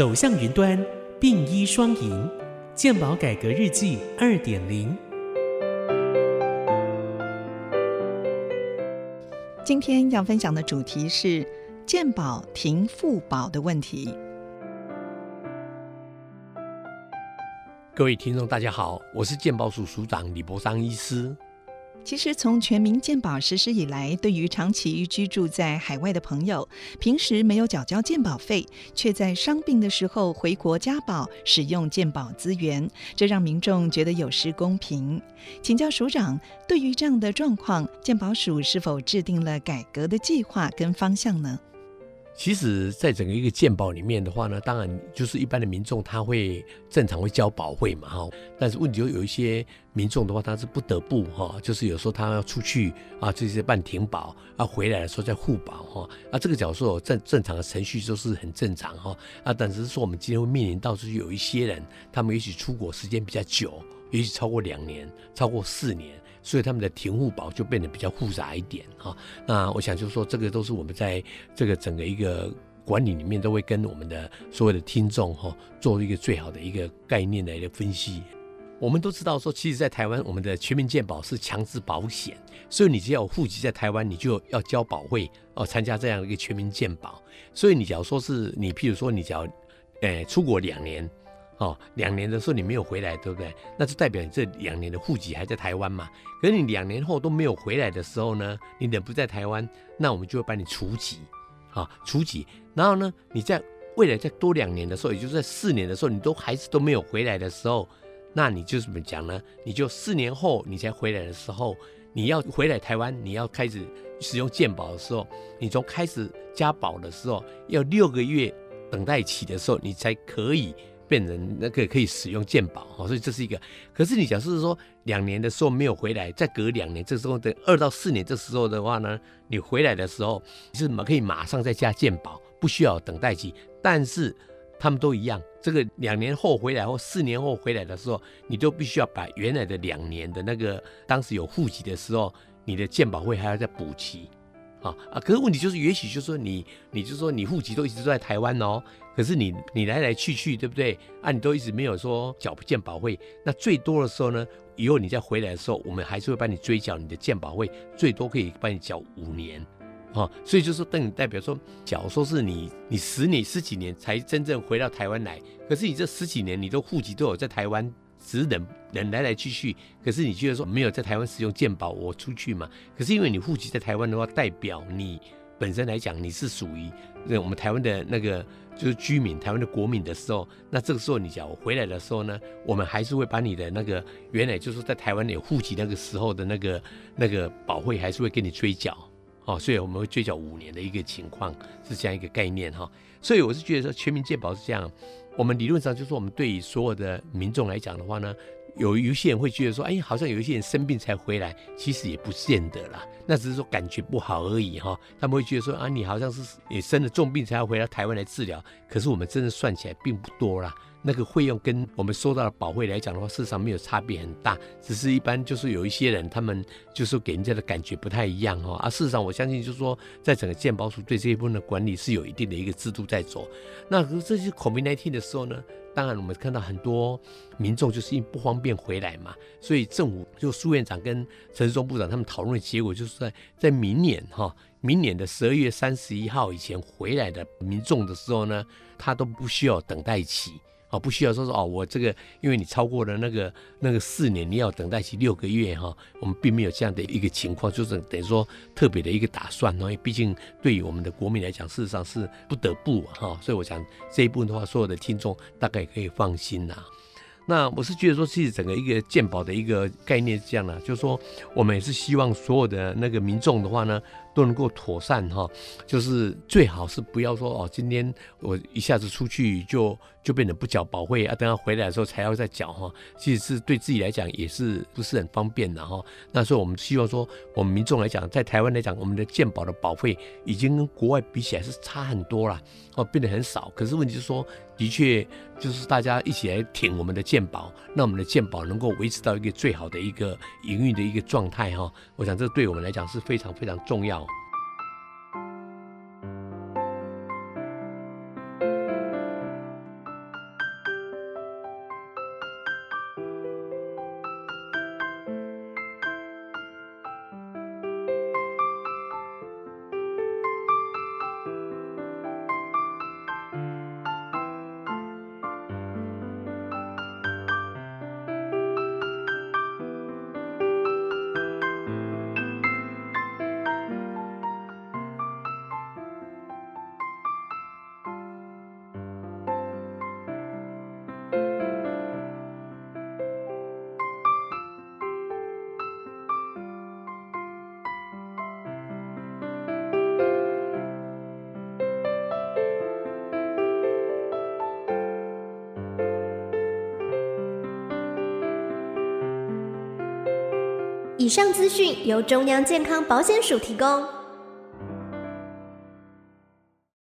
走向云端，并医双赢，健保改革日记二点零。今天要分享的主题是健保停付保的问题。各位听众，大家好，我是健保署署长李博商医师。其实，从全民健保实施以来，对于长期居住在海外的朋友，平时没有缴交健保费，却在伤病的时候回国加保使用健保资源，这让民众觉得有失公平。请教署长，对于这样的状况，健保署是否制定了改革的计划跟方向呢？其实，在整个一个鉴保里面的话呢，当然就是一般的民众他会正常会交保费嘛，哈。但是问题就有一些民众的话，他是不得不哈，就是有时候他要出去啊，这些办停保啊，回来的时候再互保哈。啊，这个角度正正常的程序都是很正常哈。啊，但只是说我们今天会面临到就是有一些人，他们也许出国时间比较久，也许超过两年，超过四年。所以他们的停户保就变得比较复杂一点哈。那我想就是说，这个都是我们在这个整个一个管理里面都会跟我们的所有的听众哈做一个最好的一个概念的一个分析。我们都知道说，其实，在台湾我们的全民健保是强制保险，所以你只要户籍在台湾，你就要交保费哦，参加这样一个全民健保。所以你假如说是你，譬如说你只要诶出国两年。哦，两年的时候你没有回来，对不对？那就代表你这两年的户籍还在台湾嘛。可是你两年后都没有回来的时候呢，你人不在台湾，那我们就会把你除籍，啊，除籍。然后呢，你在未来再多两年的时候，也就是在四年的时候，你都还是都没有回来的时候，那你就怎么讲呢？你就四年后你才回来的时候，你要回来台湾，你要开始使用健保的时候，你从开始加保的时候要六个月等待期的时候，你才可以。变成那个可以使用健保哈，所以这是一个。可是你假设说两年的时候没有回来，再隔两年，这时候等二到四年这时候的话呢，你回来的时候是马可以马上再加健保，不需要等待期。但是他们都一样，这个两年后回来或四年后回来的时候，你都必须要把原来的两年的那个当时有户籍的时候，你的健保会还要再补齐。啊啊！可是问题就是，也许就是说你，你就说你户籍都一直都在台湾哦，可是你你来来去去，对不对？啊，你都一直没有说缴不健保费。那最多的时候呢，以后你再回来的时候，我们还是会帮你追缴你的健保费，最多可以帮你缴五年。啊，所以就是等于代表说，假如说是你你十年十几年才真正回到台湾来，可是你这十几年你都户籍都有在台湾。只是人人来来去去，可是你觉得说没有在台湾使用健保，我出去嘛？可是因为你户籍在台湾的话，代表你本身来讲你是属于那我们台湾的那个就是居民，台湾的国民的时候，那这个时候你讲我回来的时候呢，我们还是会把你的那个原来就是在台湾有户籍那个时候的那个那个保费还是会给你追缴，哦，所以我们会追缴五年的一个情况是这样一个概念哈。所以我是觉得说全民健保是这样。我们理论上就是我们对于所有的民众来讲的话呢，有有些人会觉得说，哎，好像有一些人生病才回来，其实也不见得啦，那只是说感觉不好而已哈。他们会觉得说，啊，你好像是也生了重病才要回到台湾来治疗，可是我们真的算起来并不多啦。那个费用跟我们收到的保费来讲的话，事实上没有差别很大，只是一般就是有一些人他们就是给人家的感觉不太一样哈。而事实上，我相信就是说，在整个健保署对这一部分的管理是有一定的一个制度在走。那这些 COVID-19 的时候呢，当然我们看到很多民众就是因为不方便回来嘛，所以政府就苏院长跟陈松部长他们讨论的结果，就是在在明年哈，明年的十二月三十一号以前回来的民众的时候呢，他都不需要等待期。啊，不需要说说哦，我这个因为你超过了那个那个四年，你要等待期六个月哈，我们并没有这样的一个情况，就是等于说特别的一个打算因为毕竟对于我们的国民来讲，事实上是不得不哈，所以我想这一部分的话，所有的听众大概可以放心呐。那我是觉得说，其实整个一个鉴宝的一个概念是这样的，就是说我们也是希望所有的那个民众的话呢。都能够妥善哈，就是最好是不要说哦，今天我一下子出去就就变得不缴保费啊，等他回来的时候才要再缴哈，其实是对自己来讲也是不是很方便的哈。那所以我们希望说，我们民众来讲，在台湾来讲，我们的健保的保费已经跟国外比起来是差很多了哦，变得很少。可是问题是说，的确就是大家一起来挺我们的健保，那我们的健保能够维持到一个最好的一个营运的一个状态哈。我想这对我们来讲是非常非常重要。以上资讯由中央健康保险署提供。